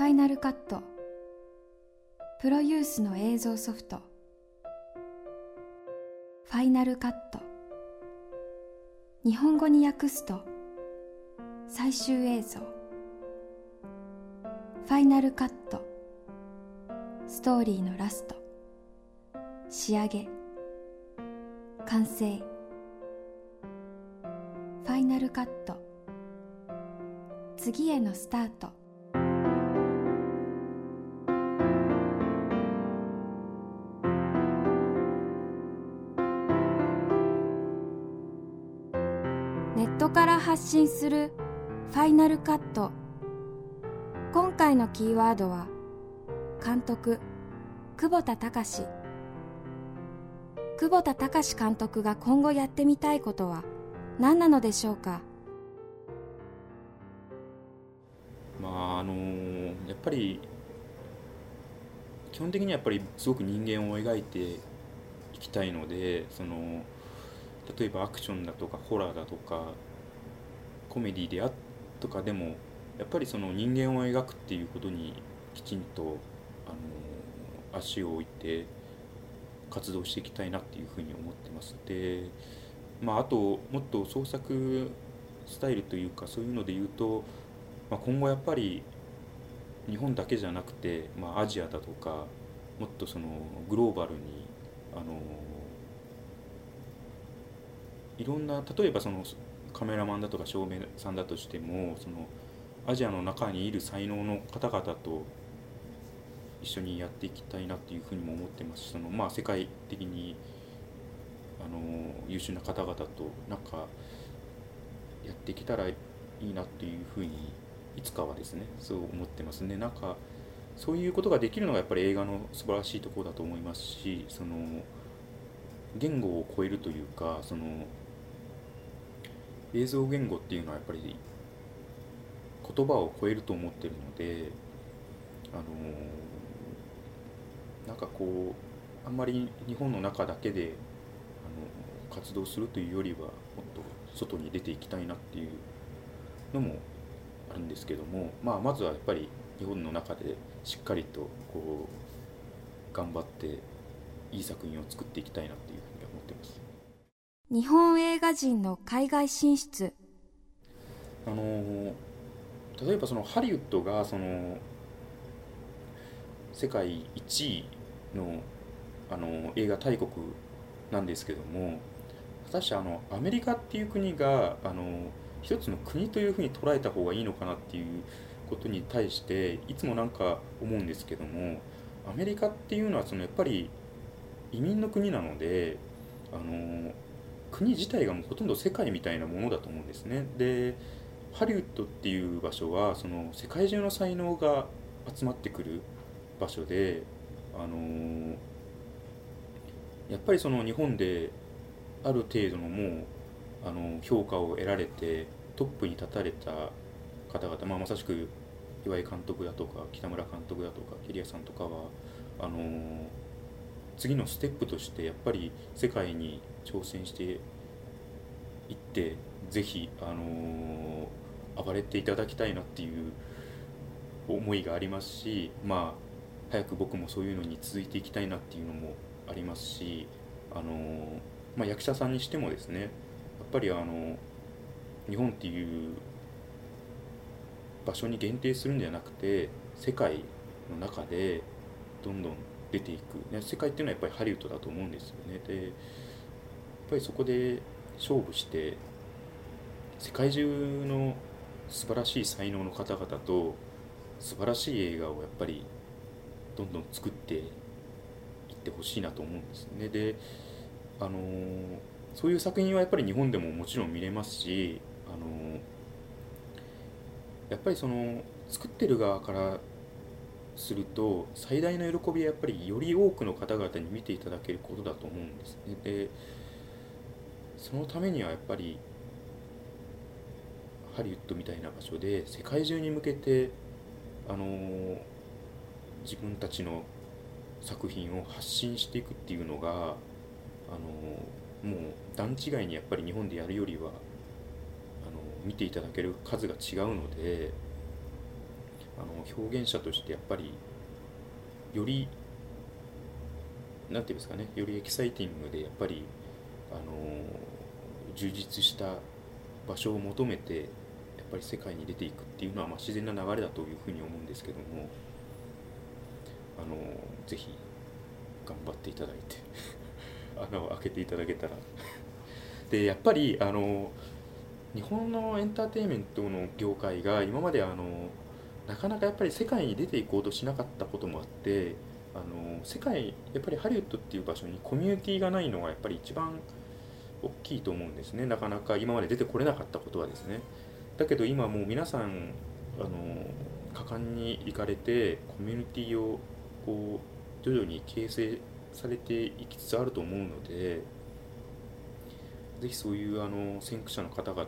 ファイナルカットプロユースの映像ソフト。ファイナルカット日本語に訳すと最終映像。ファイナルカットストーリーのラスト。仕上げ。完成。ファイナルカット次へのスタート。から発信するファイナルカット。今回のキーワードは監督久保田隆。久保田隆監督が今後やってみたいことは何なのでしょうか？まああのやっぱり基本的にはやっぱりすごく人間を描いていきたいのでその例えばアクションだとかホラーだとかコメディであとかでもやっぱりその人間を描くっていうことにきちんとあの足を置いて活動していきたいなっていうふうに思ってます。で、まあ、あともっと創作スタイルというかそういうので言うと、まあ、今後やっぱり日本だけじゃなくて、まあ、アジアだとかもっとそのグローバルにあのいろんな例えばそのカメラマンだとか照明さんだとしてもそのアジアの中にいる才能の方々と一緒にやっていきたいなっていうふうにも思ってます。しその、まあ、世界的にあの優秀な方々となんかやっていけたらいいなっていうふうにいつかはですねそう思ってますね。なんかそういうことができるのがやっぱり映画の素晴らしいところだと思いますしその言語を超えるというかその映像言語っていうのはやっぱり言葉を超えると思ってるのであのなんかこうあんまり日本の中だけであの活動するというよりはもっと外に出ていきたいなっていうのもあるんですけども、まあ、まずはやっぱり日本の中でしっかりとこう頑張っていい作品を作っていきたいなっていうふうに思ってます。日本映画人の海外進出。あの例えばそのハリウッドがその世界1位のあの映画大国なんですけども果たしてあのアメリカっていう国があの一つの国というふうに捉えた方がいいのかなっていうことに対していつもなんか思うんですけどもアメリカっていうのはそのやっぱり移民の国なのであの国自体がもうほとんど世界みたいなものだと思うんですね。でハリウッドっていう場所はその世界中の才能が集まってくる場所で、あのやっぱりその日本である程度のもうあの評価を得られてトップに立たれた方々、まあ、まさしく岩井監督だとか北村監督だとか桐谷さんとかはあの次のステップとしてやっぱり世界に挑戦していってぜひ、あの暴れていただきたいなっていう思いがありますしまあ早く僕もそういうのに続いていきたいなっていうのもありますし、あのまあ、役者さんにしてもですねやっぱりあの日本っていう場所に限定するんじゃなくて世界の中でどんどん出ていく、ね、世界っていうのはやっぱりハリウッドだと思うんですよね。でやっぱりそこで勝負して世界中の素晴らしい才能の方々と素晴らしい映画をやっぱりどんどん作っていってほしいなと思うんですね。であのそういう作品はやっぱり日本でももちろん見れますしあのやっぱりその作ってる側からすると最大の喜びはやっぱりより多くの方々に見ていただけることだと思うんですね。でそのためにはやっぱりハリウッドみたいな場所で世界中に向けてあの自分たちの作品を発信していくっていうのがあのもう段違いにやっぱり日本でやるよりはあの見ていただける数が違うのであの表現者としてやっぱりよりなんていうんですかねよりエキサイティングでやっぱりあの充実した場所を求めてやっぱり世界に出ていくっていうのはまあ自然な流れだというふうに思うんですけどもあのぜひ頑張っていただいて 穴を開けていただけたら。でやっぱりあの日本のエンターテインメントの業界が今まであのなかなかやっぱり世界に出ていこうとしなかったこともあってあの世界やっぱりハリウッドっていう場所にコミュニティがないのがやっぱり一番大きいと思うんですね。なかなか今まで出てこれなかったことはですね。だけど今もう皆さんあの果敢に行かれてコミュニティをこう徐々に形成されていきつつあると思うのでぜひそういうあの先駆者の方々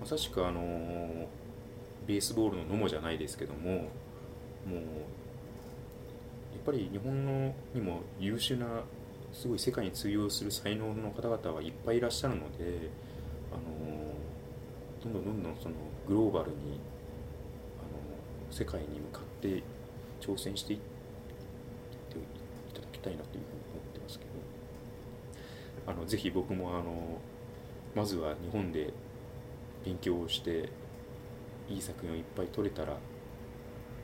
まさしくあのベースボールの野茂じゃないですけどももうやっぱり日本のにも優秀なすごい世界に通用する才能の方々はいっぱいいらっしゃるのであのどんどんどんどんそのグローバルにあの世界に向かって挑戦していっていただきたいなというふうに思ってますけど。あのぜひ僕もあのまずは日本で勉強をしていい作品をいっぱい撮れたら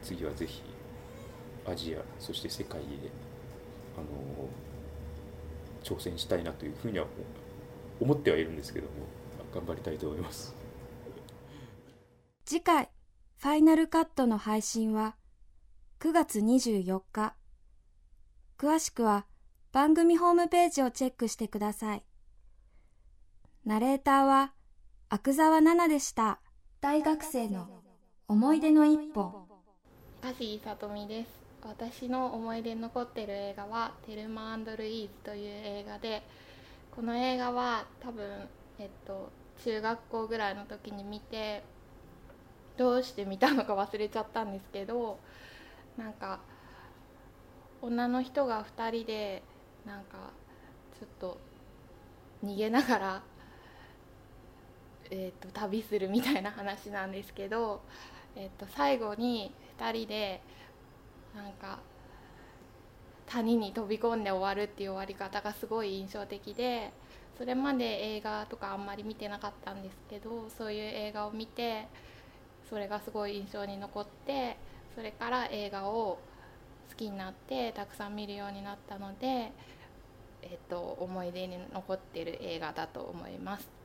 次はぜひアジアそして世界へあの挑戦したいなというふうには思ってはいるんですけども頑張りたいと思います。次回ファイナルカットの配信は9月24日詳しくは番組ホームページをチェックしてください。ナレーターは阿久澤奈々でした。大学生の思い出の一歩。梶さとみです。私の思い出に残ってる映画は「テルマルイーズ」という映画でこの映画は多分えっと中学校ぐらいの時に見てどうして見たのか忘れちゃったんですけどなんか女の人が2人でなんかちょっと逃げながら、えー、と旅するみたいな話なんですけど、えー、と最後に2人でなんか谷に飛び込んで終わるっていう終わり方がすごい印象的でそれまで映画とかあんまり見てなかったんですけどそういう映画を見てそれがすごい印象に残ってそれから映画を好きになってたくさん見るようになったので、えっと、思い出に残ってる映画だと思います。